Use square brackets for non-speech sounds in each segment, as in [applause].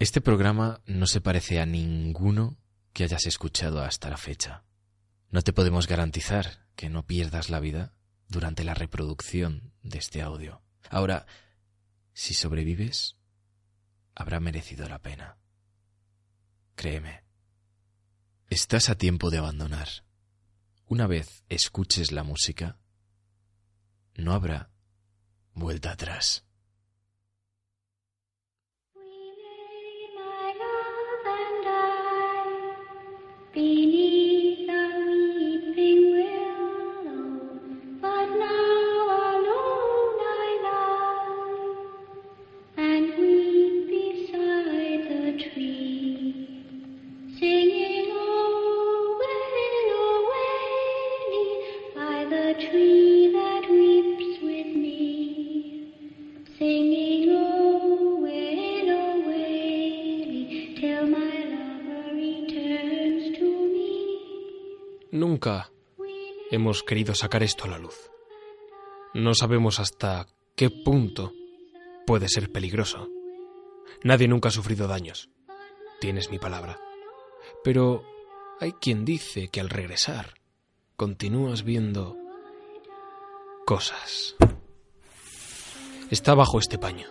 Este programa no se parece a ninguno que hayas escuchado hasta la fecha. No te podemos garantizar que no pierdas la vida durante la reproducción de este audio. Ahora, si sobrevives, habrá merecido la pena. Créeme, estás a tiempo de abandonar. Una vez escuches la música, no habrá vuelta atrás. Be Nunca hemos querido sacar esto a la luz. No sabemos hasta qué punto puede ser peligroso. Nadie nunca ha sufrido daños. Tienes mi palabra. Pero hay quien dice que al regresar continúas viendo cosas. Está bajo este paño.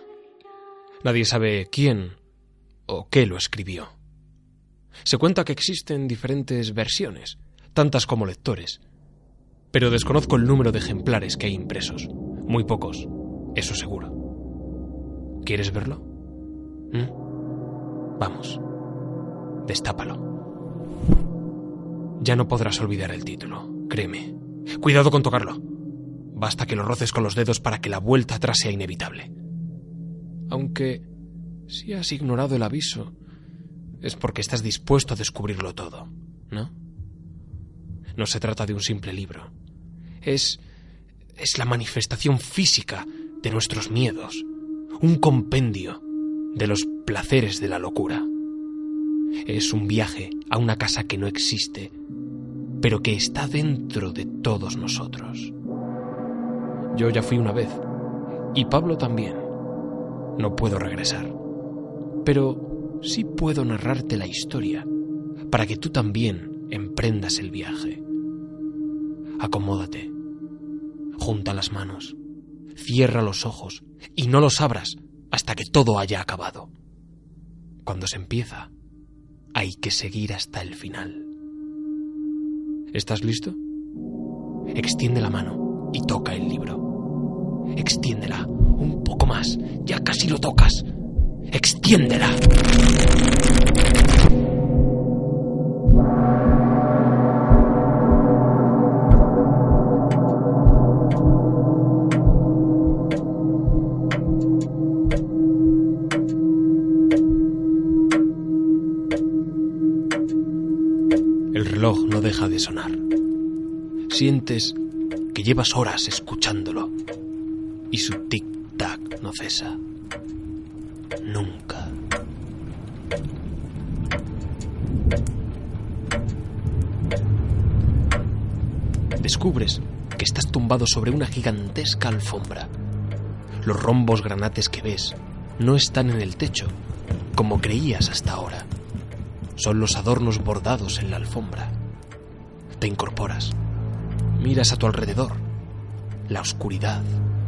Nadie sabe quién o qué lo escribió. Se cuenta que existen diferentes versiones, tantas como lectores, pero desconozco el número de ejemplares que hay impresos. Muy pocos, eso seguro. ¿Quieres verlo? ¿Mm? Vamos, destápalo. Ya no podrás olvidar el título, créeme. Cuidado con tocarlo. Basta que lo roces con los dedos para que la vuelta atrás sea inevitable. Aunque, si has ignorado el aviso, es porque estás dispuesto a descubrirlo todo, ¿no? No se trata de un simple libro. Es. es la manifestación física de nuestros miedos. Un compendio de los placeres de la locura. Es un viaje a una casa que no existe, pero que está dentro de todos nosotros. Yo ya fui una vez, y Pablo también. No puedo regresar. Pero sí puedo narrarte la historia, para que tú también emprendas el viaje. Acomódate, junta las manos, cierra los ojos y no los abras hasta que todo haya acabado. Cuando se empieza, hay que seguir hasta el final. ¿Estás listo? Extiende la mano y toca el libro. Extiéndela un poco más, ya casi lo tocas. Extiéndela. Deja de sonar. Sientes que llevas horas escuchándolo y su tic-tac no cesa. Nunca. Descubres que estás tumbado sobre una gigantesca alfombra. Los rombos granates que ves no están en el techo, como creías hasta ahora. Son los adornos bordados en la alfombra. Te incorporas. Miras a tu alrededor. La oscuridad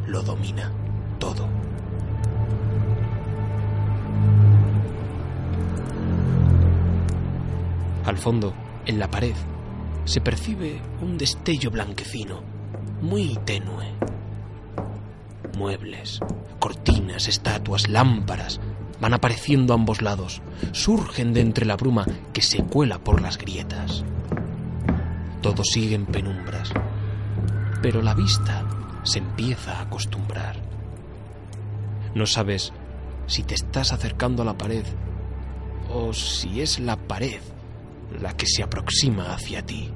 lo domina todo. Al fondo, en la pared, se percibe un destello blanquecino, muy tenue. Muebles, cortinas, estatuas, lámparas van apareciendo a ambos lados, surgen de entre la bruma que se cuela por las grietas. Todo sigue en penumbras, pero la vista se empieza a acostumbrar. No sabes si te estás acercando a la pared o si es la pared la que se aproxima hacia ti.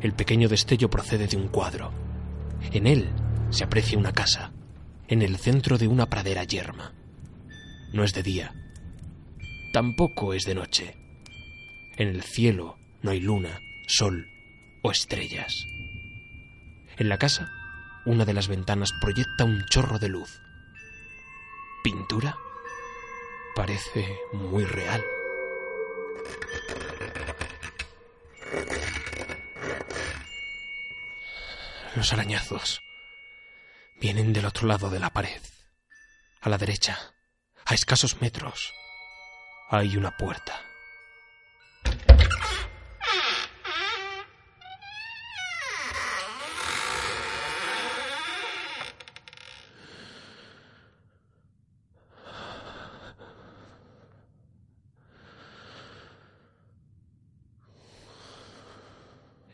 El pequeño destello procede de un cuadro. En él se aprecia una casa, en el centro de una pradera yerma. No es de día, tampoco es de noche. En el cielo no hay luna, sol o estrellas. En la casa, una de las ventanas proyecta un chorro de luz. ¿Pintura? Parece muy real. Los arañazos vienen del otro lado de la pared. A la derecha, a escasos metros, hay una puerta.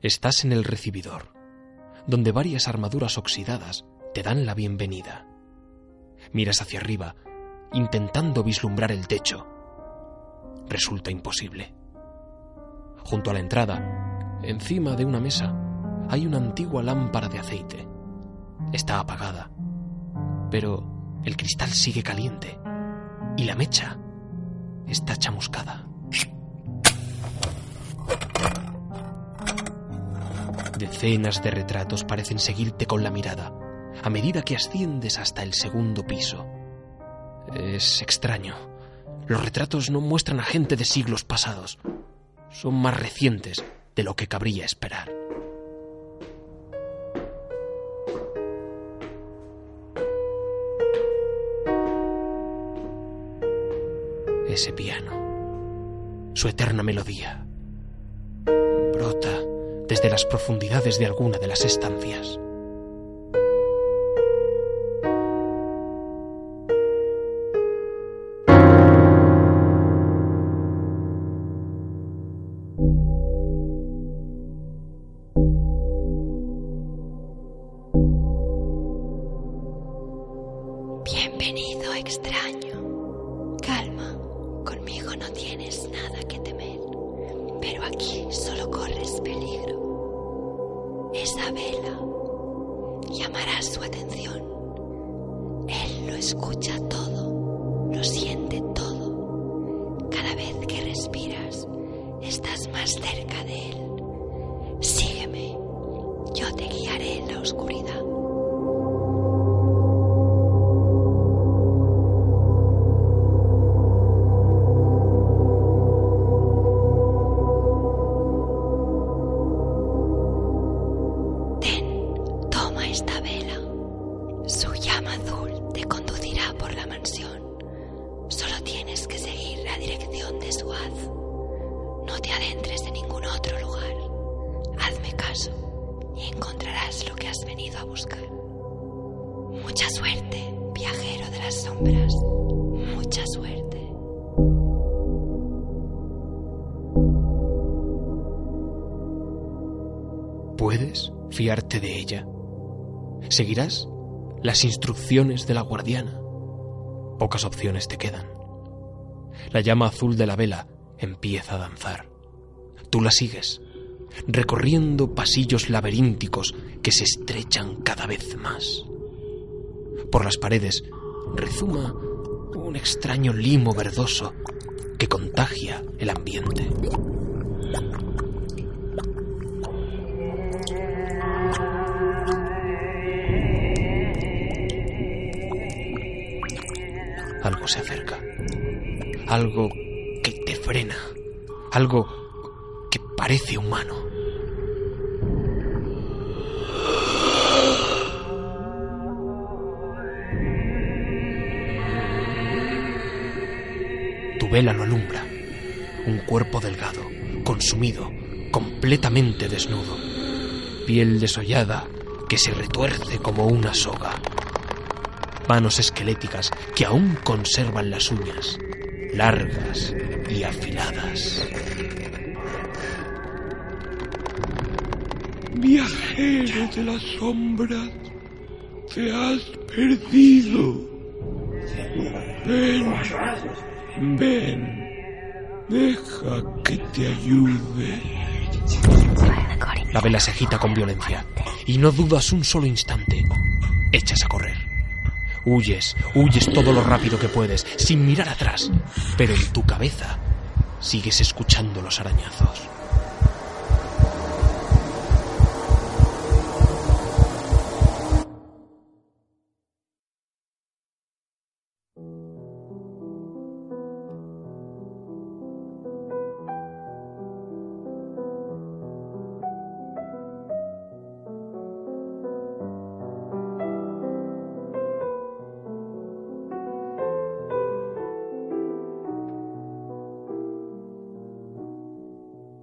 Estás en el recibidor, donde varias armaduras oxidadas te dan la bienvenida. Miras hacia arriba, intentando vislumbrar el techo. Resulta imposible. Junto a la entrada, encima de una mesa, hay una antigua lámpara de aceite. Está apagada, pero el cristal sigue caliente y la mecha está chamuscada. Decenas de retratos parecen seguirte con la mirada a medida que asciendes hasta el segundo piso. Es extraño. Los retratos no muestran a gente de siglos pasados. Son más recientes de lo que cabría esperar. Ese piano, su eterna melodía, brota desde las profundidades de alguna de las estancias. Bienvenido, extraño. Calma, conmigo no tienes nada que temer, pero aquí solo corres peligro. Esa vela llamará su atención. Él lo escucha todo, lo siente todo. Cada vez que respiras, estás más cerca de él. Sígueme, yo te guiaré en la oscuridad. De ella. Seguirás las instrucciones de la guardiana. Pocas opciones te quedan. La llama azul de la vela empieza a danzar. Tú la sigues, recorriendo pasillos laberínticos que se estrechan cada vez más. Por las paredes rezuma un extraño limo verdoso que contagia el ambiente. Algo se acerca. Algo que te frena. Algo que parece humano. Tu vela lo alumbra. Un cuerpo delgado, consumido, completamente desnudo. Piel desollada que se retuerce como una soga. Manos esqueléticas que aún conservan las uñas, largas y afiladas. Viajero de las sombras, te has perdido. Ven, ven, deja que te ayude. La vela se agita con violencia y no dudas un solo instante. Echas a correr. Huyes, huyes todo lo rápido que puedes, sin mirar atrás, pero en tu cabeza sigues escuchando los arañazos.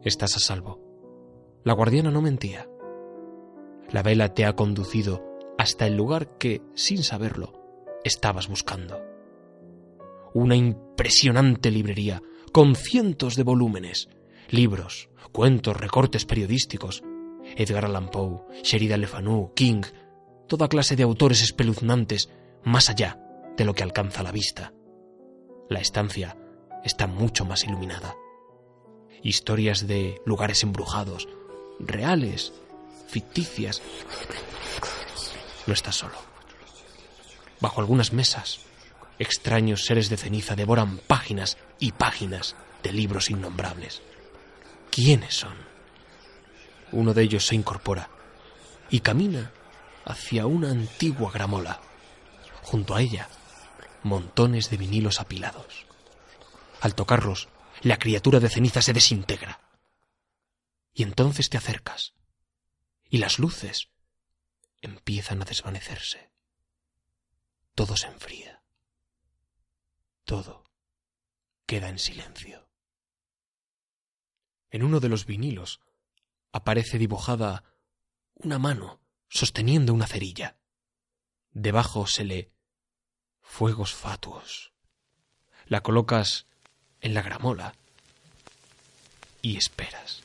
Estás a salvo. La guardiana no mentía. La vela te ha conducido hasta el lugar que, sin saberlo, estabas buscando. Una impresionante librería con cientos de volúmenes, libros, cuentos, recortes periodísticos. Edgar Allan Poe, Sheridan Le Fanu, King, toda clase de autores espeluznantes más allá de lo que alcanza la vista. La estancia está mucho más iluminada historias de lugares embrujados, reales, ficticias. No estás solo. Bajo algunas mesas, extraños seres de ceniza devoran páginas y páginas de libros innombrables. ¿Quiénes son? Uno de ellos se incorpora y camina hacia una antigua gramola. Junto a ella, montones de vinilos apilados. Al tocarlos, la criatura de ceniza se desintegra. Y entonces te acercas, y las luces empiezan a desvanecerse. Todo se enfría. Todo queda en silencio. En uno de los vinilos aparece dibujada una mano sosteniendo una cerilla. Debajo se lee Fuegos fatuos. La colocas en la gramola y esperas.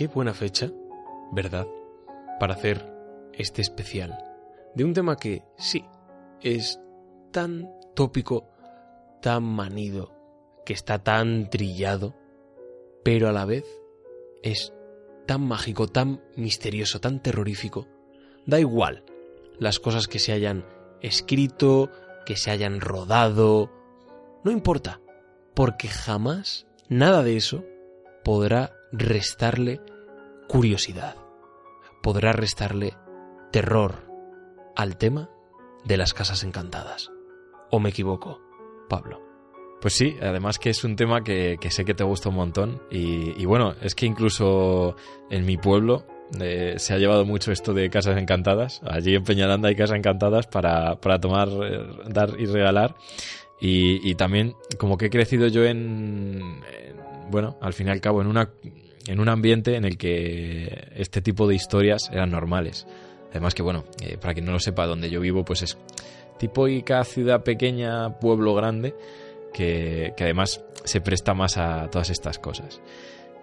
Qué buena fecha, ¿verdad? Para hacer este especial de un tema que sí es tan tópico, tan manido, que está tan trillado, pero a la vez es tan mágico, tan misterioso, tan terrorífico. Da igual las cosas que se hayan escrito, que se hayan rodado, no importa, porque jamás nada de eso podrá restarle curiosidad, podrá restarle terror al tema de las casas encantadas. ¿O me equivoco, Pablo? Pues sí, además que es un tema que, que sé que te gusta un montón y, bueno, es que incluso en mi pueblo eh, se ha llevado mucho esto de casas encantadas. Allí en Peñaranda hay casas encantadas para, para tomar, eh, dar y regalar. Y, y, también como que he crecido yo en, bueno, al fin y al cabo en una en un ambiente en el que este tipo de historias eran normales. Además que, bueno, eh, para quien no lo sepa, donde yo vivo, pues es cada ciudad pequeña, pueblo grande, que, que además se presta más a todas estas cosas.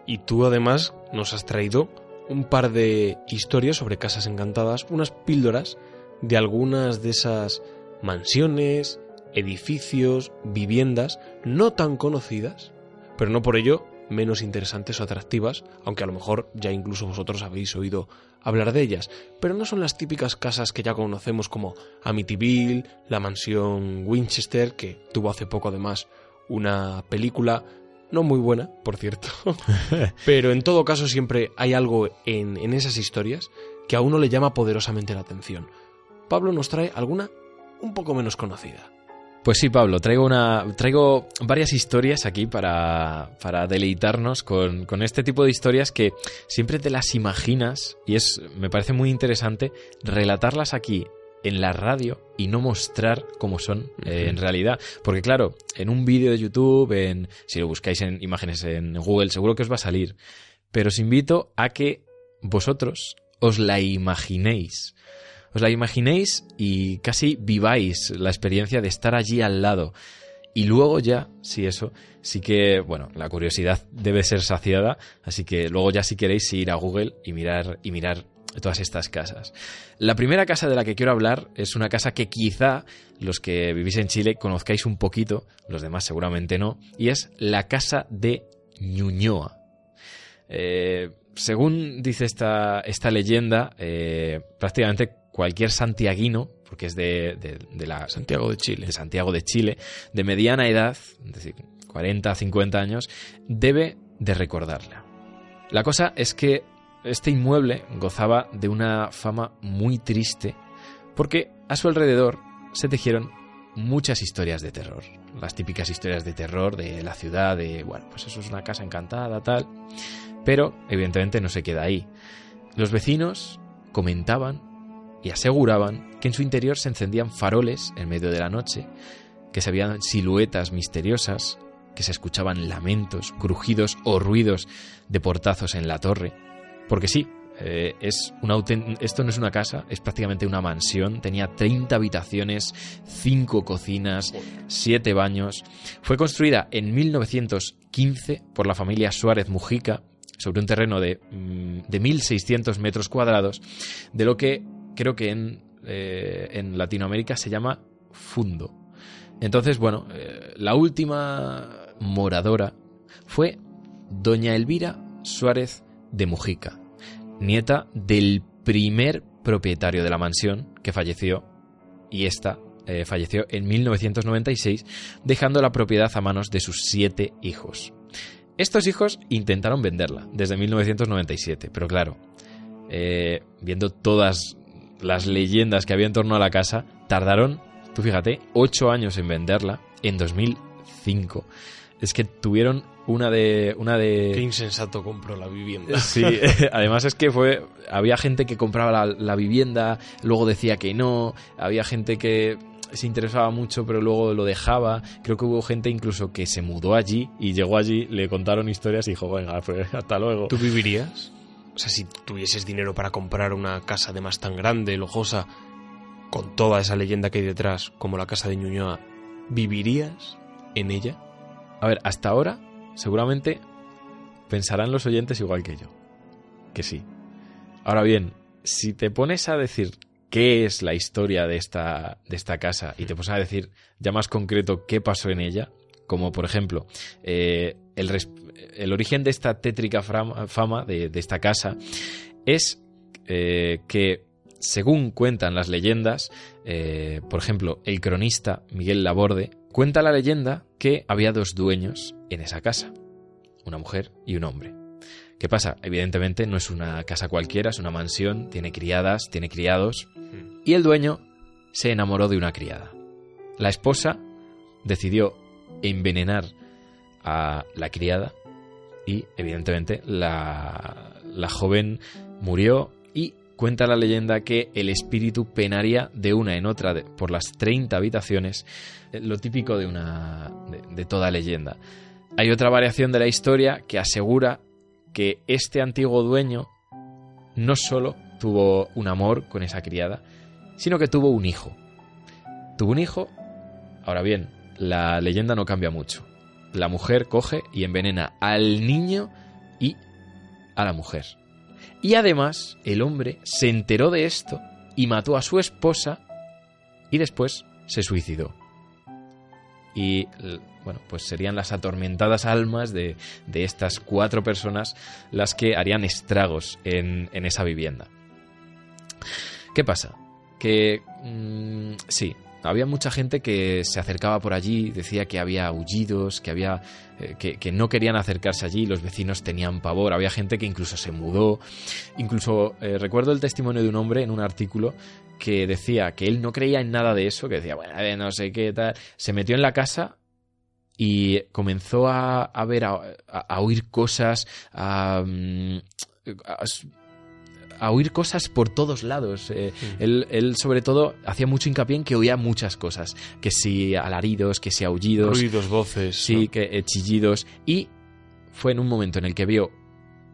Y tú además nos has traído un par de historias sobre casas encantadas, unas píldoras de algunas de esas mansiones, edificios, viviendas no tan conocidas, pero no por ello menos interesantes o atractivas, aunque a lo mejor ya incluso vosotros habéis oído hablar de ellas, pero no son las típicas casas que ya conocemos como Amityville, la mansión Winchester, que tuvo hace poco además una película, no muy buena, por cierto. [laughs] Pero en todo caso siempre hay algo en, en esas historias que a uno le llama poderosamente la atención. Pablo nos trae alguna un poco menos conocida. Pues sí, Pablo, traigo, una, traigo varias historias aquí para, para deleitarnos con, con este tipo de historias que siempre te las imaginas y es, me parece muy interesante relatarlas aquí en la radio y no mostrar cómo son eh, en realidad. Porque claro, en un vídeo de YouTube, en, si lo buscáis en imágenes en Google, seguro que os va a salir. Pero os invito a que vosotros os la imaginéis. Os la imaginéis y casi viváis la experiencia de estar allí al lado. Y luego ya, si eso, sí que, bueno, la curiosidad debe ser saciada, así que luego ya si queréis ir a Google y mirar y mirar todas estas casas. La primera casa de la que quiero hablar es una casa que quizá los que vivís en Chile conozcáis un poquito, los demás seguramente no, y es la casa de Ñuñoa. Eh, según dice esta, esta leyenda, eh, prácticamente cualquier santiaguino, porque es de, de, de la Santiago de Chile. de Santiago de Chile, de mediana edad, es decir, 40 50 años, debe de recordarla. La cosa es que este inmueble gozaba de una fama muy triste porque a su alrededor se tejieron muchas historias de terror. Las típicas historias de terror de la ciudad, de, bueno, pues eso es una casa encantada, tal. Pero, evidentemente, no se queda ahí. Los vecinos comentaban y aseguraban que en su interior se encendían faroles en medio de la noche, que se veían siluetas misteriosas, que se escuchaban lamentos, crujidos o ruidos de portazos en la torre. Porque sí, eh, es una esto no es una casa, es prácticamente una mansión. Tenía 30 habitaciones, 5 cocinas, 7 baños. Fue construida en 1915 por la familia Suárez Mujica sobre un terreno de, mm, de 1.600 metros cuadrados, de lo que creo que en, eh, en Latinoamérica se llama fundo. Entonces, bueno, eh, la última moradora fue doña Elvira Suárez de Mujica, nieta del primer propietario de la mansión que falleció y esta eh, falleció en 1996 dejando la propiedad a manos de sus siete hijos. Estos hijos intentaron venderla desde 1997, pero claro, eh, viendo todas las leyendas que había en torno a la casa, tardaron, tú fíjate, ocho años en venderla en 2005. Es que tuvieron una de... Una de Qué insensato compró la vivienda. [laughs] Sí, [laughs] además es que fue. Había gente que compraba la, la vivienda, luego decía que no, había gente que se interesaba mucho, pero luego lo dejaba. Creo que hubo gente incluso que se mudó allí y llegó allí, le contaron historias y dijo, venga, pues [laughs] hasta luego. ¿Tú vivirías? O sea, si tuvieses dinero para comprar una casa además tan grande, lujosa, con toda esa leyenda que hay detrás, como la casa de Ñuñoa, ¿vivirías en ella? A ver, hasta ahora, seguramente pensarán los oyentes igual que yo. Que sí. Ahora bien, si te pones a decir qué es la historia de esta, de esta casa y te pones a decir ya más concreto qué pasó en ella, como por ejemplo eh, el, el origen de esta tétrica fama de, de esta casa es eh, que según cuentan las leyendas, eh, por ejemplo, el cronista Miguel Laborde cuenta la leyenda que había dos dueños en esa casa, una mujer y un hombre. ¿Qué pasa? Evidentemente no es una casa cualquiera, es una mansión, tiene criadas, tiene criados, y el dueño se enamoró de una criada. La esposa decidió envenenar a la criada y evidentemente la, la joven murió y cuenta la leyenda que el espíritu penaría de una en otra de- por las 30 habitaciones, eh, lo típico de una de, de toda leyenda. Hay otra variación de la historia que asegura que este antiguo dueño no solo tuvo un amor con esa criada, sino que tuvo un hijo. Tuvo un hijo, ahora bien, la leyenda no cambia mucho. La mujer coge y envenena al niño y a la mujer. Y además, el hombre se enteró de esto y mató a su esposa y después se suicidó. Y bueno, pues serían las atormentadas almas de, de estas cuatro personas las que harían estragos en, en esa vivienda. ¿Qué pasa? Que mm, sí, había mucha gente que se acercaba por allí, decía que había aullidos, que había eh, que, no querían acercarse allí, los vecinos tenían pavor, había gente que incluso se mudó, incluso eh, recuerdo el testimonio de un hombre en un artículo que decía que él no creía en nada de eso, que decía, bueno, eh, no sé qué tal, se metió en la casa y comenzó a, a ver, a, a- a oír cosas, a, mm, a- oír cosas por todos lados. Eh, él, él, sobre todo, hacía mucho hincapié en que oía muchas cosas. Que si alaridos, que si aullidos, Ruidos, voces. sí, ¿no? que eh, chillidos. Y fue en un momento en el que vio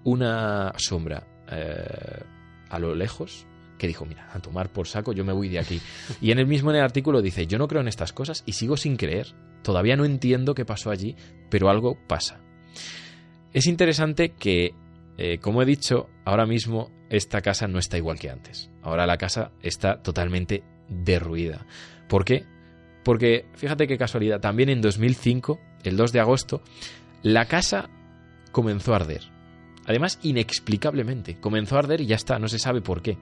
una sombra eh, a lo lejos que dijo, mira, a tomar por saco, yo me voy de aquí. [laughs] Y en el mismo en el artículo dice, yo no creo en estas cosas y sigo sin creer. Todavía no entiendo qué pasó allí, pero algo pasa. Es interesante que, eh, como he dicho, ahora mismo esta casa no está igual que antes. Ahora la casa está totalmente derruida. ¿Por qué? Porque, fíjate qué casualidad, también en 2005, el 2 de agosto, la casa comenzó a arder. Además, inexplicablemente, comenzó a arder y ya está, no se sabe por qué.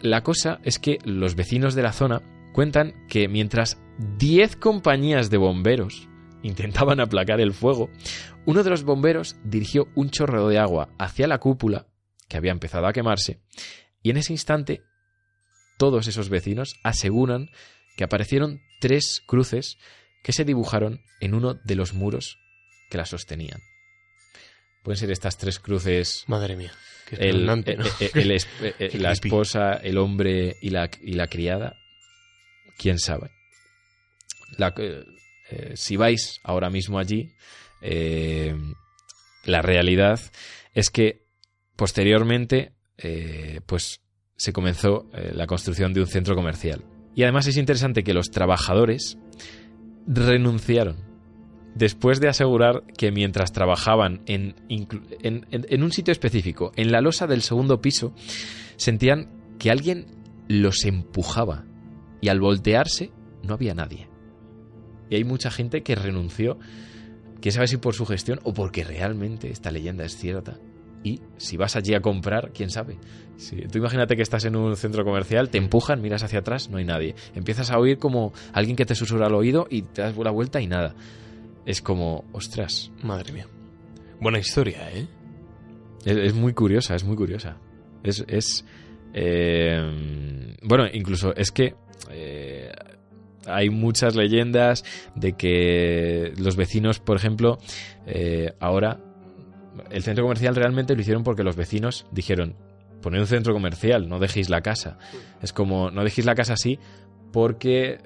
La cosa es que los vecinos de la zona cuentan que mientras 10 compañías de bomberos intentaban aplacar el fuego, uno de los bomberos dirigió un chorro de agua hacia la cúpula, que había empezado a quemarse, y en ese instante todos esos vecinos aseguran que aparecieron tres cruces que se dibujaron en uno de los muros que la sostenían. Pueden ser estas tres cruces Madre mía. Qué el- espeluznante, ¿no? eh, eh, el es- eh, [laughs] eh, Qué la esposa, el hombre y la, y la criada, quién sabe. La- eh, si vais ahora mismo allí, eh, la realidad es que posteriormente, eh, pues se comenzó la construcción de un centro comercial. Y además es interesante que los trabajadores renunciaron después de asegurar que mientras trabajaban en un sitio específico, en la losa del segundo piso, sentían que alguien los empujaba y al voltearse no había nadie. Y hay mucha gente que renunció, quién sabe si por su gestión o porque realmente esta leyenda es cierta. Y si vas allí a comprar, quién sabe. Si, tú imagínate que estás en un centro comercial, te empujan, miras hacia atrás, no hay nadie. Empiezas a oír como alguien que te susurra al oído y te das la vuelta y nada. Es como, ostras, Madre mía. Buena historia, ¿eh? es, es muy curiosa, es muy curiosa. Es, es eh, bueno, incluso es que eh, hay muchas leyendas de que los vecinos, por ejemplo, eh, ahora el centro comercial realmente lo hicieron porque los vecinos dijeron poned un centro comercial, no dejéis la casa. Es como no dejéis la casa así porque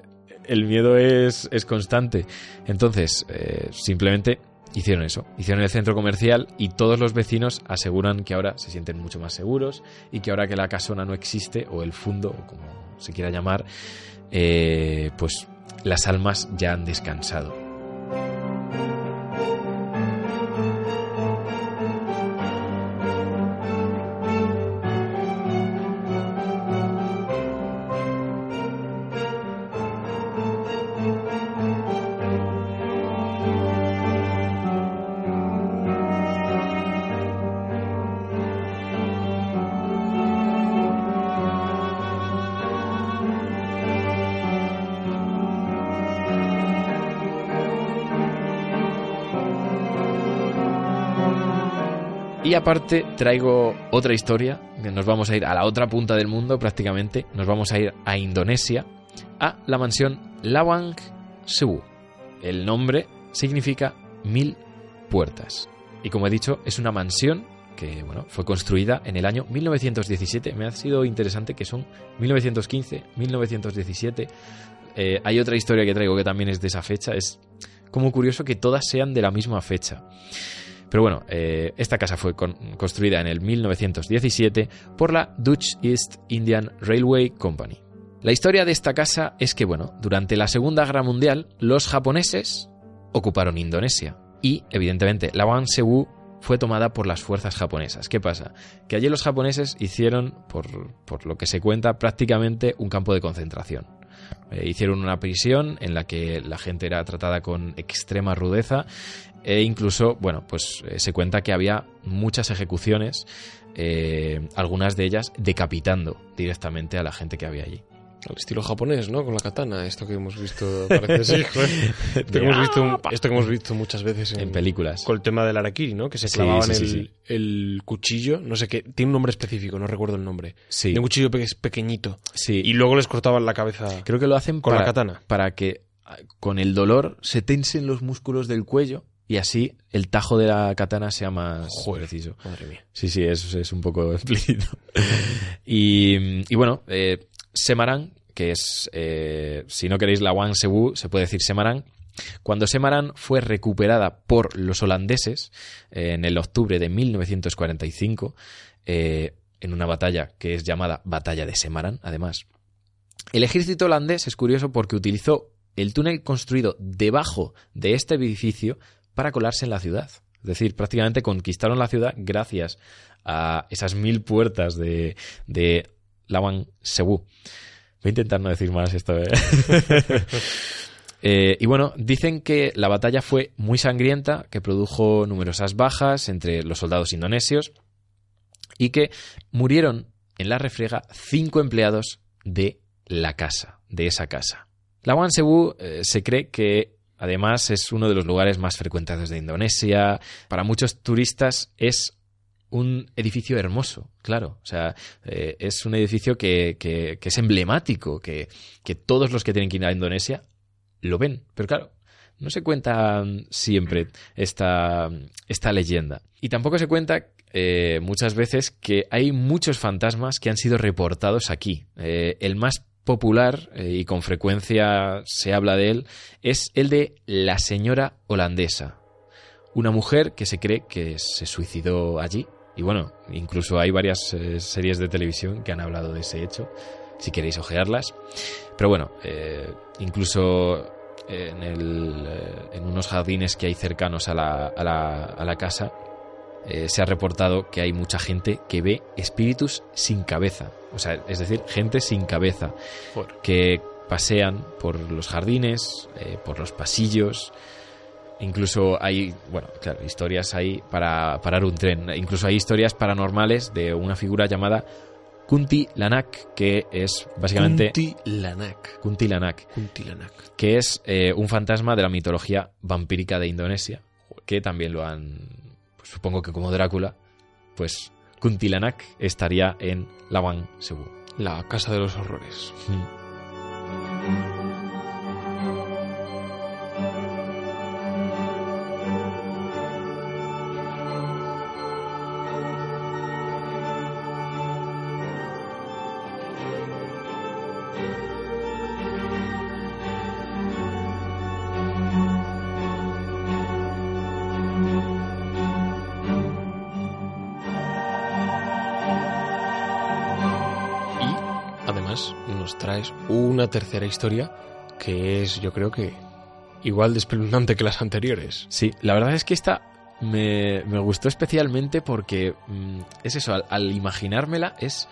el miedo es, es constante. Entonces, eh, simplemente hicieron eso, hicieron el centro comercial y todos los vecinos aseguran que ahora se sienten mucho más seguros y que ahora que la casona no existe, o el fundo, o como se quiera llamar, eh, pues las almas ya han descansado. Y aparte traigo otra historia, que nos vamos a ir a la otra punta del mundo prácticamente, nos vamos a ir a Indonesia, a la mansión Lawang Sewu. El nombre significa mil puertas. Y como he dicho, es una mansión que bueno, fue construida en el año 1917. Me ha sido interesante que son 1915, 1917. Eh, hay otra historia que traigo que también es de esa fecha. Es como curioso que todas sean de la misma fecha. Pero bueno, eh, esta casa fue con- construida en el 1917 por la Dutch East Indian Railway Company. La historia de esta casa es que, bueno, durante la Segunda Guerra Mundial, los japoneses ocuparon Indonesia y, evidentemente, la Wansewu fue tomada por las fuerzas japonesas. ¿Qué pasa? Que allí los japoneses hicieron, por, por lo que se cuenta, prácticamente un campo de concentración. Eh, hicieron una prisión en la que la gente era tratada con extrema rudeza e incluso, bueno, pues eh, se cuenta que había muchas ejecuciones, eh, algunas de ellas decapitando directamente a la gente que había allí. Al estilo japonés, ¿no? Con la katana, esto que hemos visto, parece sí, joder. [laughs] Esto que hemos visto, esto que hemos visto muchas veces en, En películas. Con el tema del Arakiri, ¿no? Que se clavaban sí, sí, el, sí. el cuchillo, no sé qué, tiene un nombre específico, no recuerdo el nombre. Sí. De un cuchillo pe- pequeñito. Sí. Y luego les cortaban la cabeza. Creo que lo hacen Con la katana. para que ah, con el dolor se tensen los músculos del cuello y así el tajo de la katana sea más Joder. preciso. Madre mía. Sí, sí, eso es un poco [laughs] explícito. y, y bueno, eh, Semarang, que es, eh, si no queréis la Wang Sewu, se puede decir Semarang. Cuando Semarang fue recuperada por los holandeses eh, en el octubre de 1945, eh, en una batalla que es llamada Batalla de Semarang, además, el ejército holandés es curioso porque utilizó el túnel construido debajo de este edificio para colarse en la ciudad. Es decir, prácticamente conquistaron la ciudad gracias a esas mil puertas de, de Lawan Sewu. Voy a intentar no decir más esto. ¿eh? [laughs] Eh, y bueno, dicen que la batalla fue muy sangrienta, que produjo numerosas bajas entre los soldados indonesios y que murieron en la refriega cinco empleados de la casa, de esa casa. Lawan Sewu eh, se cree que además es uno de los lugares más frecuentados de Indonesia. Para muchos turistas es un edificio hermoso, claro. O sea, eh, es un edificio que, es emblemático, que, que todos los que tienen que ir a Indonesia lo ven. Pero claro, no se cuenta mm, siempre esta, esta leyenda. Y tampoco se cuenta eh, muchas veces que hay muchos fantasmas que han sido reportados aquí. Eh, el más popular, eh, y con frecuencia se habla de él, es el de la señora holandesa. Una mujer que se cree que se suicidó allí. Y bueno, incluso hay varias eh, series de televisión que han hablado de ese hecho, si queréis ojearlas. Pero bueno, eh, incluso en, el, en unos jardines que hay cercanos a la, a la, a la casa, eh, se ha reportado que hay mucha gente que ve espíritus sin cabeza. O sea, es decir, gente sin cabeza Joder. que pasean por los jardines, eh, por los pasillos. Incluso hay, bueno, claro, historias ahí para parar un tren. Incluso hay historias paranormales de una figura llamada Kunti Lanak, que es básicamente Kuntilanak. Kunti Lanak, Kuntilanak. que es eh, un fantasma de la mitología vampírica de Indonesia, que también lo han, supongo que como Drácula, pues Kuntilanak estaría en Lawang Sewu. La casa de los horrores. Y una tercera historia que es, yo creo que, igual de espeluznante que las anteriores. Sí, la verdad es que esta me, me gustó especialmente porque mm, es eso, al, imaginármela es,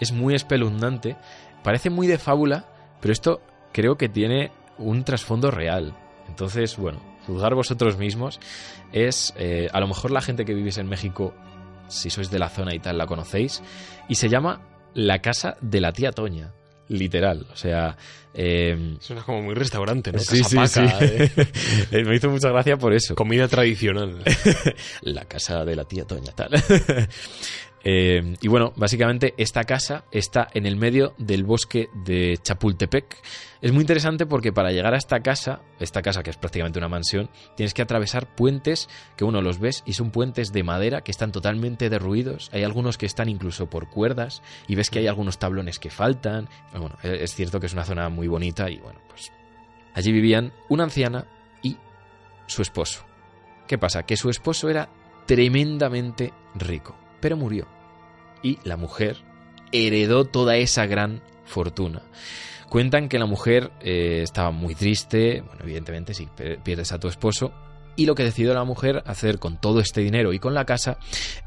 es muy espeluznante. Parece muy de fábula, pero esto creo que tiene un trasfondo real. Entonces, bueno, juzgar vosotros mismos es, eh, a lo mejor la gente que vivís en México, si sois de la zona y tal, la conocéis, y se llama La Casa de la Tía Toña, literal. O sea, eh, Suena como muy restaurante, ¿no? Sí, sí, Casa paca, sí. ¿eh? [laughs] Me hizo mucha gracia por eso. Comida tradicional. [laughs] La casa de la tía Toña, tal. [laughs] Eh, y bueno, básicamente esta casa está en el medio del bosque de Chapultepec. Es muy interesante porque para llegar a esta casa, esta casa que es prácticamente una mansión, tienes que atravesar puentes que uno los ves y son puentes de madera que están totalmente derruidos. Hay algunos que están incluso por cuerdas y ves que hay algunos tablones que faltan. Pero Bueno, es cierto que es una zona muy bonita y bueno, pues allí vivían una anciana y su esposo. ¿Qué pasa? Que su esposo era tremendamente rico, pero murió. Y la mujer heredó toda esa gran fortuna. Cuentan que la mujer eh, estaba muy triste, bueno, evidentemente si pierdes a tu esposo, y lo que decidió la mujer hacer con todo este dinero y con la casa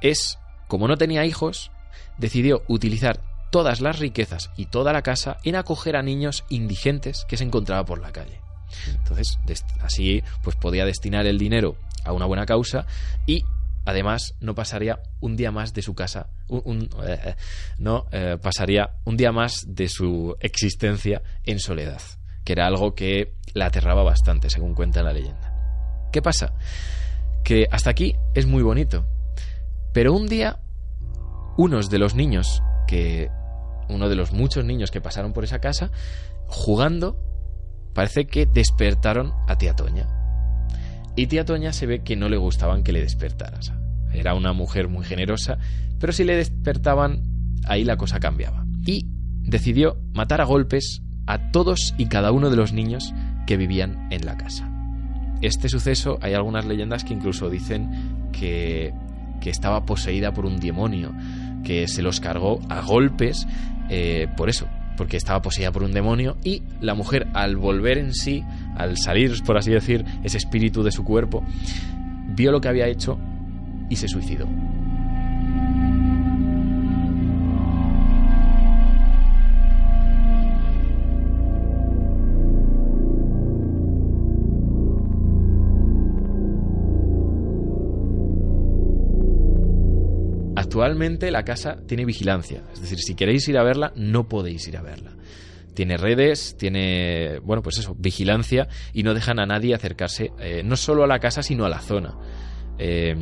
es, como no tenía hijos, decidió utilizar todas las riquezas y toda la casa en acoger a niños indigentes que se encontraba por la calle. Entonces, así pues podía destinar el dinero a una buena causa y además no pasaría un día más de su casa, eh, no eh, pasaría un día más de su existencia en soledad, que era algo que la aterraba bastante, según cuenta la leyenda. ¿Qué pasa? Que hasta aquí es muy bonito, pero un día unos de los niños que uno de los muchos niños que pasaron por esa casa jugando parece que despertaron a tía Toña. Y tía Toña se ve que no le gustaban que le despertaras. Era una mujer muy generosa, pero si le despertaban, ahí la cosa cambiaba. Y decidió matar a golpes a todos y cada uno de los niños que vivían en la casa. Este suceso, hay algunas leyendas que incluso dicen que, que estaba poseída por un demonio, que se los cargó a golpes eh, por eso, porque estaba poseída por un demonio y la mujer al volver en sí, al salir, por así decir, ese espíritu de su cuerpo, vio lo que había hecho y se suicidó. Actualmente la casa tiene vigilancia, es decir, si queréis ir a verla, no podéis ir a verla. Tiene redes, tiene, bueno, pues eso, vigilancia y no dejan a nadie acercarse, eh, no solo a la casa, sino a la zona. Eh,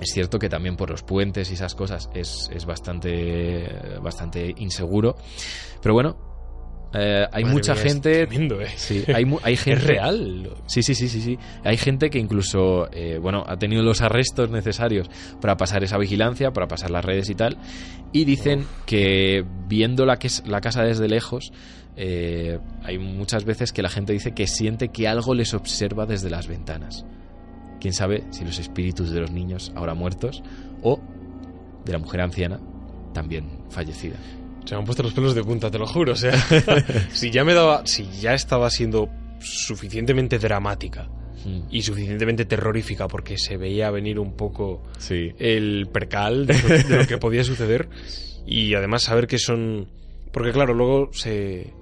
es cierto que también por los puentes y esas cosas es, es bastante, bastante inseguro, pero bueno, eh, hay Madre mucha mía, es gente... tremendo, ¿eh? Sí, hay, hay [laughs] gente Es real. Sí, sí, sí, sí, sí. Hay gente que incluso, eh, bueno, ha tenido los arrestos necesarios para pasar esa vigilancia, para pasar las redes y tal, y dicen que viendo la, que es- la casa desde lejos, eh, hay muchas veces que la gente dice que siente que algo les observa desde las ventanas. Quién sabe si los espíritus de los niños ahora muertos o de la mujer anciana también fallecida. Se me han puesto los pelos de punta, te lo juro. O sea, [laughs] si ya me daba, si ya estaba siendo suficientemente dramática Mm, y suficientemente terrorífica porque se veía venir un poco Sí. el percal de lo que podía suceder y además saber que son porque claro luego se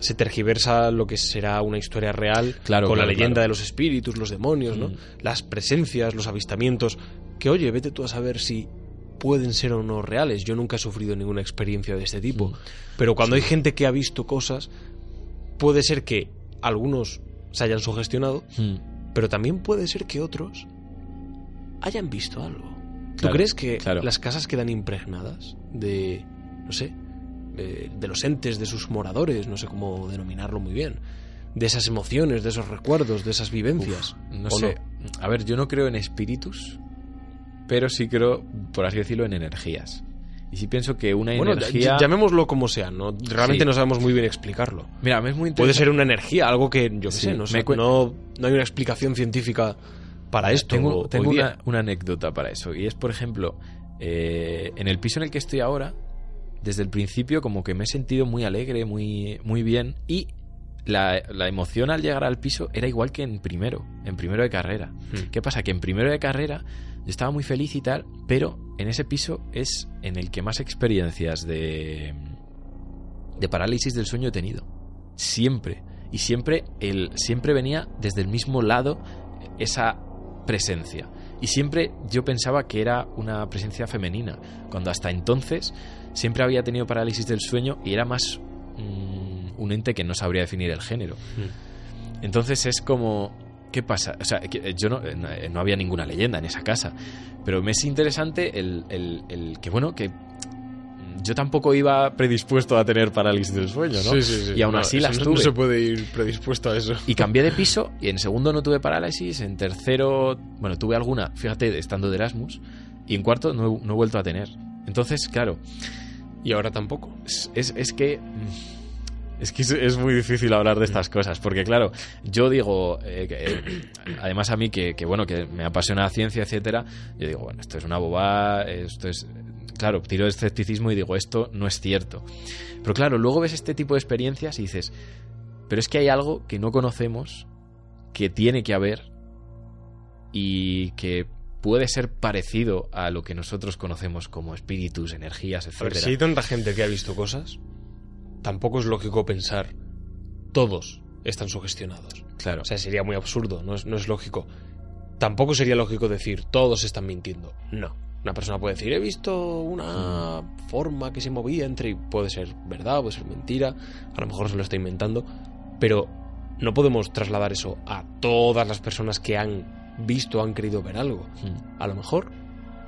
se tergiversa lo que será una historia real Claro, con la leyenda claro. de los espíritus los demonios no Mm. las presencias los avistamientos que oye vete tú a saber si pueden ser o no reales yo nunca he sufrido ninguna experiencia de este tipo Mm. pero cuando hay gente que ha visto cosas puede ser que algunos se hayan sugestionado Mm, pero también puede ser que otros hayan visto algo. ¿Tú crees que claro. las casas quedan impregnadas de, no sé, de, de los entes de sus moradores, no sé cómo denominarlo muy bien, de esas emociones, de esos recuerdos, de esas vivencias? No ¿O sé. A ver, yo no creo en espíritus, pero sí creo, por así decirlo, en energías. Y sí pienso que una Bueno, energía... ll- llamémoslo como sea, ¿no? Realmente Sí. no sabemos muy bien explicarlo. Mira, es muy Puede ser una energía, algo que, yo qué Sí, sé, no, sé, cuen- no, no hay una explicación científica para esto. Tengo, tengo una anécdota para eso. Y es, por ejemplo, eh, en el piso en el que estoy ahora, desde el principio como que me he sentido muy alegre, muy, muy bien. Y la, la emoción al llegar al piso era igual que en primero, en primero de carrera. Hmm. ¿Qué pasa? Que en primero de carrera yo estaba muy feliz y tal, pero en ese piso es en el que más experiencias de, de parálisis del sueño he tenido. Siempre. Y siempre, el, siempre venía desde el mismo lado esa presencia. Y siempre yo pensaba que era una presencia femenina, cuando hasta entonces siempre había tenido parálisis del sueño y era más mm, un ente que no sabría definir el género. Entonces es como, ¿qué pasa? O sea, que yo no, eh, no había ninguna leyenda en esa casa, pero me es interesante el, el- el que, bueno, que yo tampoco iba predispuesto a tener parálisis del sueño, ¿no? Sí, sí, sí. Y aún No, así las no- tuve. No se puede ir predispuesto a eso. Y cambié de piso y en segundo no tuve parálisis, en tercero, bueno, tuve alguna, fíjate, estando de Erasmus, y en cuarto no no he vuelto a tener. Entonces, claro, Y ahora tampoco. es, es- es que... mm, Es que es, es muy difícil hablar de estas cosas, porque claro, yo digo, eh, eh, además a mí que, que, bueno, que me apasiona la ciencia, etcétera, yo digo, bueno, esto es una bobada, esto es... Claro, tiro de escepticismo y digo, esto no es cierto. Pero claro, luego ves este tipo de experiencias y dices, pero es que hay algo que no conocemos, que tiene que haber y que puede ser parecido a lo que nosotros conocemos como espíritus, energías, ver, etcétera. si hay tanta gente que ha visto cosas, tampoco es lógico pensar todos están sugestionados. Claro. O sea, sería muy absurdo, no es, no es lógico. tampoco sería lógico decir todos están mintiendo. No. Una persona puede decir, he visto una forma que se movía entre... y Puede ser verdad, puede ser mentira, a lo mejor se lo está inventando, pero no podemos trasladar eso a todas las personas que han visto, han querido ver algo. Mm. A lo mejor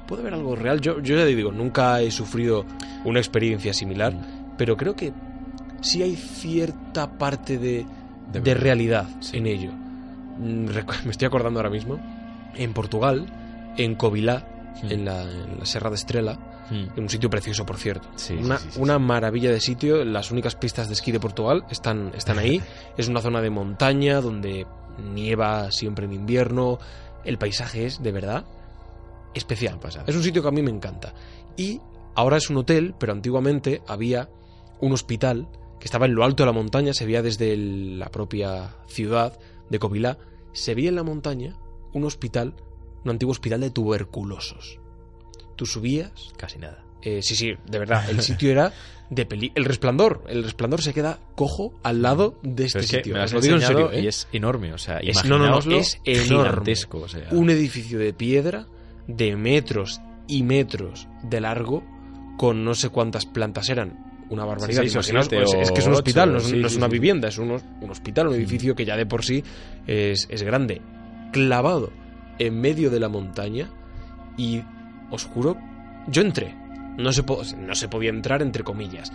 puede haber algo real. Yo, yo ya digo, nunca he sufrido una experiencia similar, Mm. pero creo que sí hay cierta parte de, De realidad Sí. en ello. Mm, [laughs] Me estoy acordando ahora mismo, en Portugal, en Covilá, Mm. en, la, en la Serra de Estrela, Mm. un sitio precioso, por cierto. Sí, una sí, sí, sí, una sí. maravilla de sitio. Las únicas pistas de esquí de Portugal están, están ahí. [laughs] es una zona de montaña donde nieva siempre en invierno. El paisaje es, de verdad, especial. Es un sitio que a mí me encanta. Y ahora es un hotel, pero antiguamente había un hospital que estaba en lo alto de la montaña, se veía desde el- la propia ciudad de Covilá. Se veía en la montaña un hospital, un antiguo hospital de tuberculosos. Tú subías Casi nada. eh, sí, sí, de verdad. El sitio era de peli. El resplandor. El resplandor se queda cojo al lado de este Pero es que sitio. me lo digo en serio, ¿eh? y es enorme, o sea, Es- no, no, no, imaginaoslo es enorme. gigantesco, o sea, Un edificio de piedra de metros y metros de largo con no sé cuántas plantas eran. Una barbaridad. Siete pues, es que es un hospital, no es, sí, no es sí, una sí. vivienda, es un, un hospital, un edificio que ya de por sí es, es grande. Clavado en medio de la montaña y os juro, yo entré. No se, po- no se podía entrar entre comillas.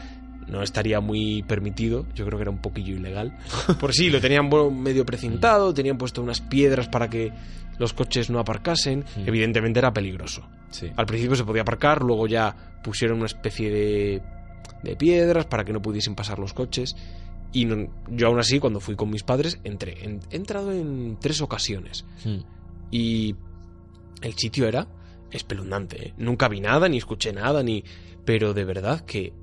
No estaría muy permitido, yo creo que era un poquillo ilegal. [laughs] Por sí, lo tenían medio precintado, tenían puesto unas piedras para que los coches no aparcasen. Mm. Evidentemente era peligroso. sí. Al principio se podía aparcar, luego ya pusieron una especie de, de piedras para que no pudiesen pasar los coches. Y no- yo aún así, cuando fui con mis padres, entré. En- he entrado en tres ocasiones. Mm. Y el sitio era espeluznante. ¿eh? Nunca vi nada, ni escuché nada, ni... Pero de verdad que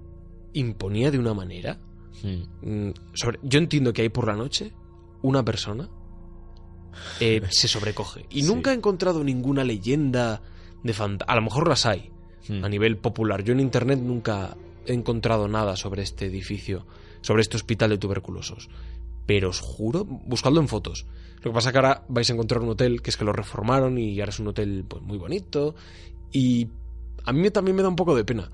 imponía de una manera... Mm. mm, sobre- Yo entiendo que hay por la noche una persona eh, [laughs] se sobrecoge. Y Sí. nunca he encontrado ninguna leyenda de fantasma. A lo mejor las hay Mm. a nivel popular. Yo en internet nunca he encontrado nada sobre este edificio, sobre este hospital de tuberculosos. Pero os juro, buscadlo en fotos. Lo que pasa es que ahora vais a encontrar un hotel que es que lo reformaron y ahora es un hotel pues, muy bonito. Y a mí también me da un poco de pena.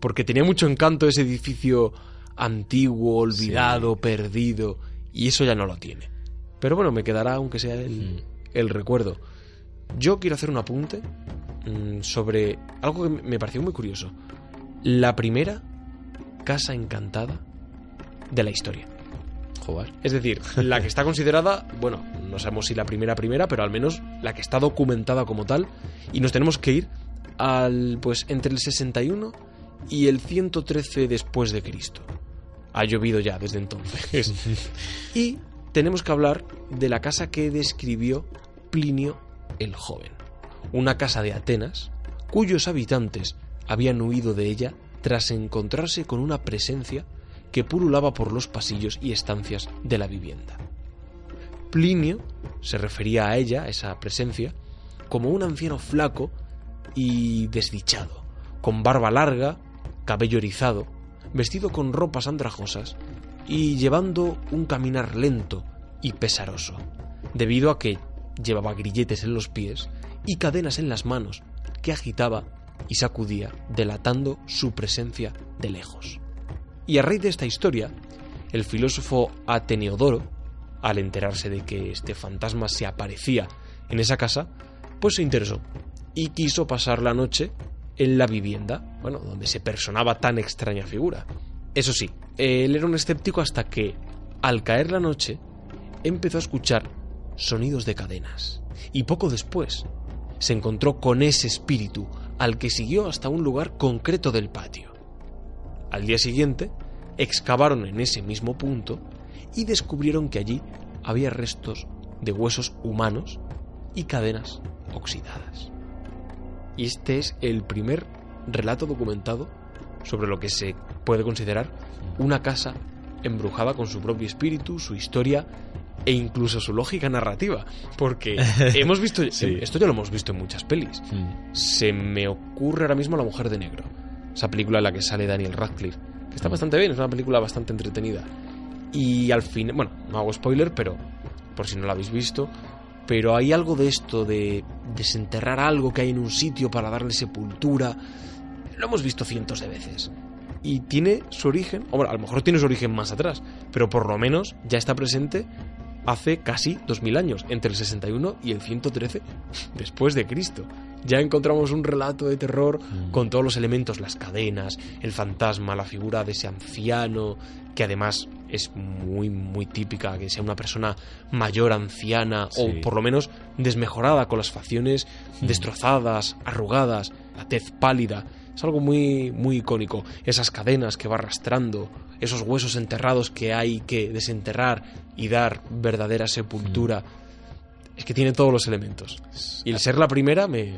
Porque tenía mucho encanto ese edificio antiguo, olvidado, perdido. Y eso ya no lo tiene. Pero bueno, me quedará aunque sea el, Mm. el recuerdo. Yo quiero hacer un apunte mm, sobre algo que me pareció muy curioso. La primera casa encantada de la historia. Jugar. Es decir, la que está considerada, bueno, no sabemos si la primera primera, pero al menos la que está documentada como tal. Y nos tenemos que ir al, pues, entre el 61 y el 113 después de Cristo. Ha llovido ya desde entonces. [laughs] y tenemos que hablar de la casa que describió Plinio el Joven. Una casa de Atenas cuyos habitantes habían huido de ella tras encontrarse con una presencia que pululaba por los pasillos y estancias de la vivienda. Plinio se refería a ella, a esa presencia, como un anciano flaco y desdichado, con barba larga, cabello erizado, vestido con ropas andrajosas y llevando un caminar lento y pesaroso, debido a que llevaba grilletes en los pies y cadenas en las manos que agitaba y sacudía, delatando su presencia de lejos. Y a raíz de esta historia, el filósofo Ateneodoro, al enterarse de que este fantasma se aparecía en esa casa, pues se interesó y quiso pasar la noche en la vivienda, bueno, donde se personaba tan extraña figura. Eso sí, él era un escéptico hasta que, al caer la noche, empezó a escuchar sonidos de cadenas. Y poco después, se encontró con ese espíritu al que siguió hasta un lugar concreto del patio. Al día siguiente, excavaron en ese mismo punto y descubrieron que allí había restos de huesos humanos y cadenas oxidadas. Y este es el primer relato documentado sobre lo que se puede considerar una casa embrujada con su propio espíritu, su historia e incluso su lógica narrativa. Porque [laughs] hemos visto, Sí. esto ya lo hemos visto en muchas pelis. Mm. Se me ocurre ahora mismo La Mujer de Negro, esa película en la que sale Daniel Radcliffe, que está bastante bien, es una película bastante entretenida. Y al fin, bueno, no hago spoiler, pero por si no la habéis visto, pero hay algo de esto de desenterrar algo que hay en un sitio para darle sepultura. Lo hemos visto cientos de veces. Y tiene su origen, o bueno, a lo mejor tiene su origen más atrás, pero por lo menos ya está presente hace casi 2000 años, entre el 61 y el 113 después de Cristo. Ya encontramos un relato de terror con todos los elementos, las cadenas, el fantasma, la figura de ese anciano, que además es muy, muy típica, que sea una persona mayor, anciana, Sí. o por lo menos desmejorada, con las facciones destrozadas, arrugadas, la tez pálida. Es algo muy, muy icónico. Esas cadenas que va arrastrando, esos huesos enterrados que hay que desenterrar y dar verdadera sepultura. Es que tiene todos los elementos. Y el ser la primera me,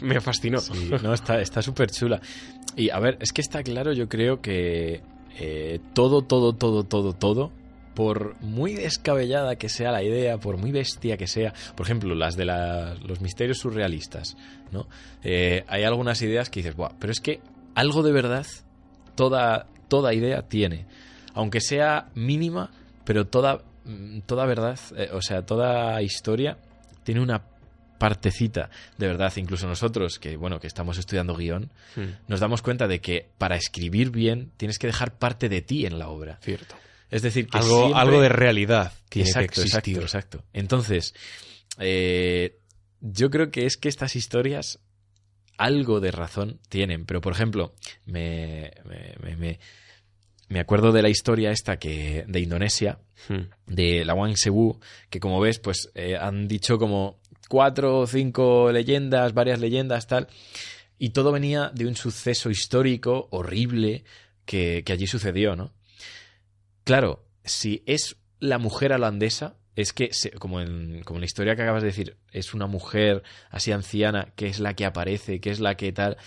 me, fascinó. Sí, no, está súper chula. Y a ver, es que está claro, yo creo que eh, todo, todo, todo, todo, todo, por muy descabellada que sea la idea, por muy bestia que sea, por ejemplo, las de la- los misterios surrealistas, ¿no? Eh, hay algunas ideas que dices, Buah, pero es que algo de verdad, toda, toda idea tiene. Aunque sea mínima, pero toda, mm, toda verdad, eh, o sea, toda historia tiene una partecita de verdad. Incluso nosotros, que bueno, que estamos estudiando guion, Hmm, nos damos cuenta de que para escribir bien tienes que dejar parte de ti en la obra. Cierto. Es decir, que Algo, siempre- algo de realidad tiene exacto, que existir. Exacto, exacto. Entonces, eh, yo creo que es que estas historias algo de razón tienen. Pero, por ejemplo, me, me, me- me- me acuerdo de la historia esta que de Indonesia, Hmm. de la Wang Sewu, que como ves, pues eh, han dicho como cuatro o cinco leyendas, varias leyendas, tal, y todo venía de un suceso histórico horrible que, que allí sucedió, ¿no? Claro, si es la mujer holandesa, es que, como, en, como en la historia que acabas de decir, es una mujer así anciana que es la que aparece, que es la que tal.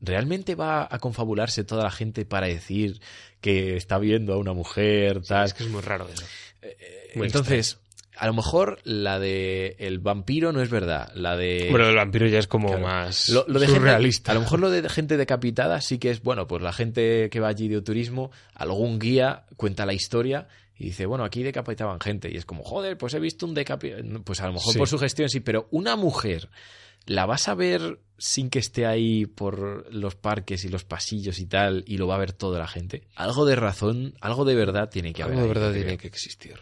¿Realmente va a confabularse toda la gente para decir que está viendo a una mujer, tal? Es que es muy raro eso. Eh, Muy Entonces, a lo mejor la de el vampiro no es verdad. La de. Bueno, el vampiro ya es como Claro. más lo, lo de gente- surrealista. a lo mejor lo de gente decapitada sí que es, bueno, pues la gente que va allí de turismo, algún guía cuenta la historia y dice, bueno, aquí decapitaban gente. Y es como, joder, pues he visto un decapitado. Pues a lo mejor Sí. por su gestión sí, pero una mujer, ¿la vas a ver sin que esté ahí por los parques y los pasillos y tal y lo va a ver toda la gente? Algo de razón, algo de verdad tiene que haber. Algo de verdad tiene que existir.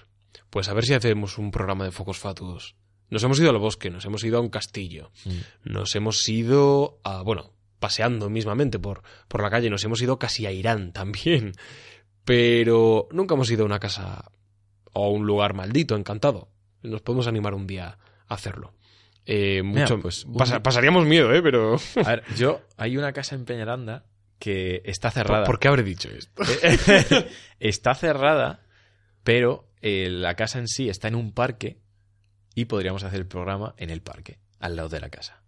Pues a ver si hacemos un programa de focos fatuos. Nos hemos ido al bosque, nos hemos ido a un castillo, Mm. nos hemos ido a, bueno, paseando mismamente por, por la calle, nos hemos ido casi a Irán también. [laughs] Pero nunca hemos ido a una casa o a un lugar maldito, encantado. Nos podemos animar un día a hacerlo. Eh, Mira, mucho, pues, pasaríamos miedo, ¿eh? Pero... A ver, [laughs] yo, hay una casa en Peñaranda que está cerrada. ¿Por qué habré dicho esto? [laughs] está cerrada, pero eh, la casa en sí está en un parque y podríamos hacer el programa en el parque, al lado de la casa.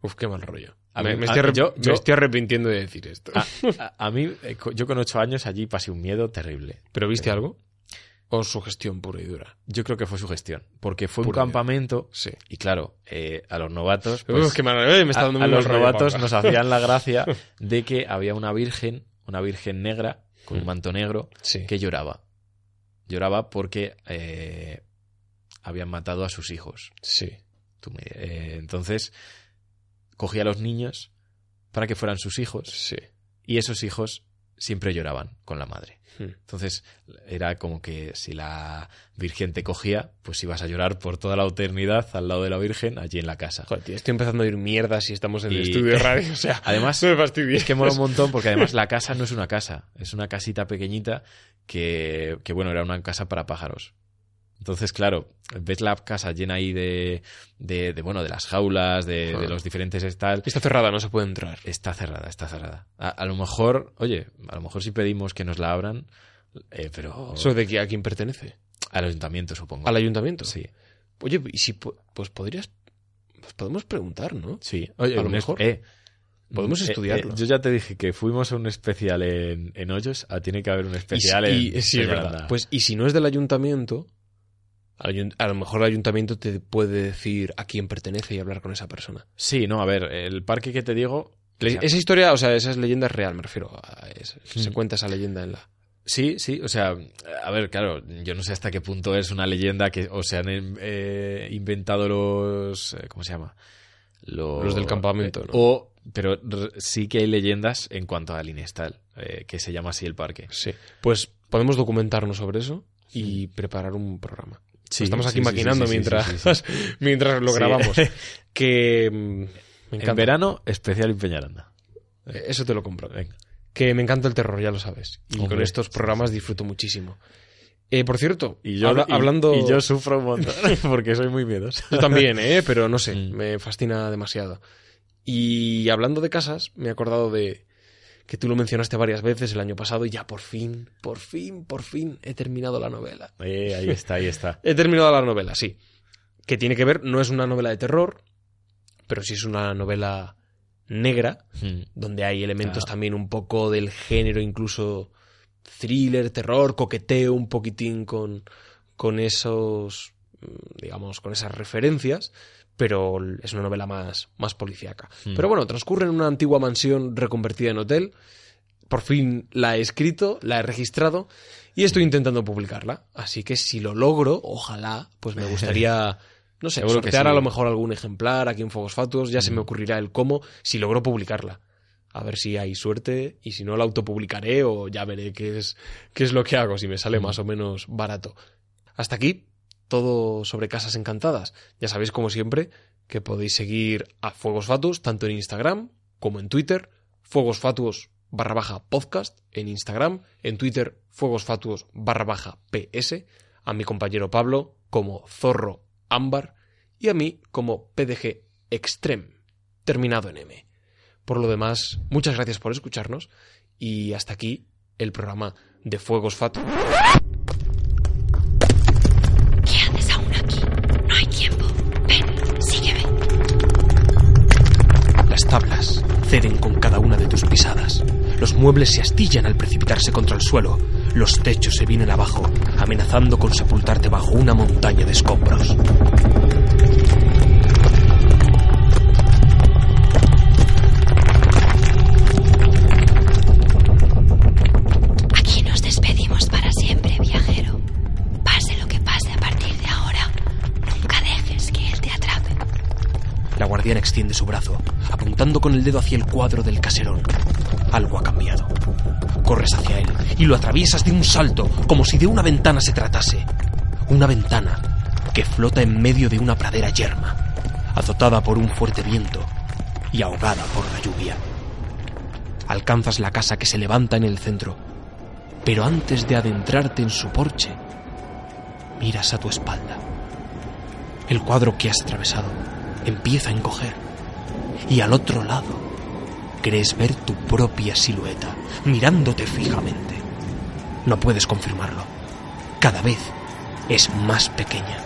Uf, qué mal rollo. A me, mí- me estoy, yo- me yo- estoy arrepintiendo de decir esto. A, [laughs] a- a mí, eh, yo con ocho años allí pasé un miedo terrible. ¿Pero viste algo? ¿O sugestión pura y dura? Yo creo que fue su gestión, porque fue un campamento Sí. y claro, eh, a los novatos... pues, Uf, qué mal- eh, me está a, dando a muy los novatos nos hacían la gracia [laughs] de que había una virgen, una virgen negra, con un Mm. manto negro, Sí. que lloraba. Lloraba porque eh, habían matado a sus hijos. Sí. Tú me- eh, entonces, cogía a los niños para que fueran sus hijos Sí. y esos hijos siempre lloraban con la madre. Hmm. Entonces, era como que si la Virgen te cogía, pues ibas a llorar por toda la eternidad al lado de la Virgen, allí en la casa. Joder, tío, estoy empezando a ir mierda si estamos en el estudio de [laughs] radio. O sea, Además, me. Es que mola un [laughs] montón porque además la casa no es una casa, es una casita pequeñita que, que, bueno, era una casa para pájaros. Entonces, claro, ves la casa llena ahí de, de, de, bueno, de las jaulas, de, de los diferentes tal. Está cerrada, no se puede entrar. Está cerrada, está cerrada. A, a lo mejor, oye, a lo mejor si pedimos que nos la abran, eh, pero ¿Eso de qui- a quién pertenece? al ayuntamiento supongo. ¿Al ayuntamiento? Sí, Oye, y si pues podrías... Pues podemos preguntar, ¿no? sí. Oye, A lo mejor. eh, Podemos eh, estudiarlo. eh, yo ya te dije que fuimos a un especial en, en Hoyos, ah, tiene que haber un Y especial si- en y- sí, es verdad. Pues, y si no es del ayuntamiento, a lo mejor el ayuntamiento te puede decir a quién pertenece y hablar con esa persona. Sí, no, a ver, el parque que te digo. Le- esa historia, o sea, esa es leyenda real, me refiero. a- es- Se Mm. cuenta esa leyenda en la... Sí, sí, o sea, a ver, claro, yo no sé hasta qué punto es una leyenda que o se han eh, inventado los, eh, ¿cómo se llama? Los del campamento, ¿no? O, pero sí que hay leyendas en cuanto al Inestal, eh, que se llama así el parque. Sí. Pues podemos documentarnos sobre eso y preparar un programa. Sí, Estamos aquí sí, maquinando sí, mientras, [laughs] mientras lo grabamos. [laughs] Que mm, En verano, especial en Peñaranda. Eh, Eso te lo compro. Venga. Que me encanta el terror, ya lo sabes. Y con estos programas disfruto muchísimo. Eh, por cierto, Y yo, habla- y- hablando... y yo sufro un montón [laughs] porque soy muy miedoso. Yo también, ¿eh? Pero no sé, Mm. me fascina demasiado. Y hablando de casas, me he acordado de que tú lo mencionaste varias veces el año pasado y ya por fin, por fin, por fin he terminado la novela. Eh, ahí está, ahí está. [laughs] He terminado la novela, sí. Que tiene que ver, no es una novela de terror, pero sí es una novela negra, Mm. donde hay elementos Ah. también un poco del género, incluso thriller, terror, coqueteo un poquitín con, con esos, digamos, con esas referencias, pero es una novela más, más policíaca. Mm. Pero bueno, transcurre en una antigua mansión reconvertida en hotel. Por fin la he escrito, la he registrado y estoy intentando publicarla. Así que si lo logro, ojalá, pues me gustaría, [laughs] no sé, Seguro que sortear sí. a lo mejor algún ejemplar aquí en Fuegos Fatuos. Ya se me Mm. ocurrirá el cómo si logro publicarla. A ver si hay suerte y si no la autopublicaré o ya veré qué es, qué es lo que hago, si me sale Mm. más o menos barato. Hasta aquí todo sobre Casas Encantadas. Ya sabéis, como siempre, que podéis seguir a Fuegos Fatuos tanto en Instagram como en Twitter. Fuegos Fatuos barra baja podcast en Instagram, en Twitter Fuegos Fatuos barra baja PS, a mi compañero Pablo como Zorro Ámbar y a mí como PDG Extreme, terminado en M. Por lo demás, muchas gracias por escucharnos y hasta aquí el programa de Fuegos Fatuos. Tablas ceden con cada una de tus pisadas. Los muebles se astillan al precipitarse contra el suelo. Los techos se vienen abajo, amenazando con sepultarte bajo una montaña de escombros. Aquí nos despedimos para siempre, viajero. Pase lo que pase a partir de ahora, nunca dejes que él te atrape. La guardiana extiende su brazo, apuntando con el dedo hacia el cuadro del caserón. Algo ha cambiado. Corres hacia él y lo atraviesas de un salto, como si de una ventana se tratase. Una ventana que flota en medio de una pradera yerma, azotada por un fuerte viento y ahogada por la lluvia. Alcanzas la casa que se levanta en el centro, pero antes de adentrarte en su porche, miras a tu espalda. El cuadro que has atravesado empieza a encoger. Y al otro lado, crees ver tu propia silueta, mirándote fijamente. No puedes confirmarlo. Cada vez es más pequeña.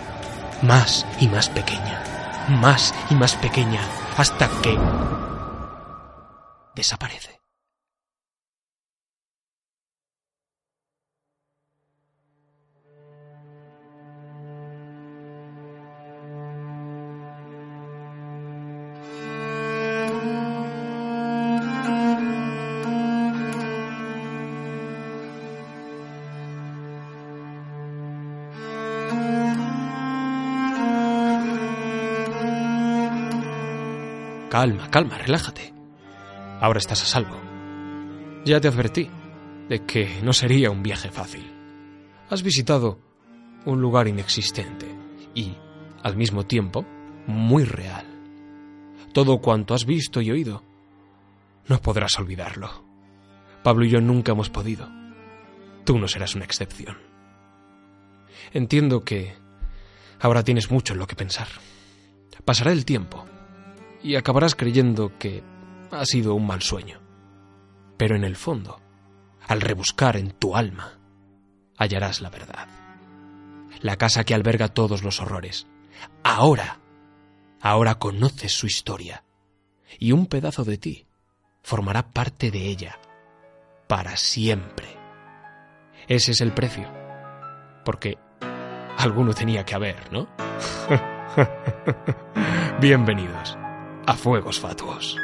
Más y más pequeña. Más y más pequeña. Hasta que... desaparece. Calma, calma, relájate. Ahora estás a salvo. Ya te advertí de que no sería un viaje fácil. Has visitado un lugar inexistente y, al mismo tiempo, muy real. Todo cuanto has visto y oído, no podrás olvidarlo. Pablo y yo nunca hemos podido. Tú no serás una excepción. Entiendo que ahora tienes mucho en lo que pensar. Pasará el tiempo y acabarás creyendo que ha sido un mal sueño. Pero en el fondo, al rebuscar en tu alma, hallarás la verdad. La casa que alberga todos los horrores. Ahora, ahora conoces su historia. Y un pedazo de ti formará parte de ella. Para siempre. Ese es el precio. Porque alguno tenía que haber, ¿no? [laughs] Bienvenidos a Fuegos Fatuos.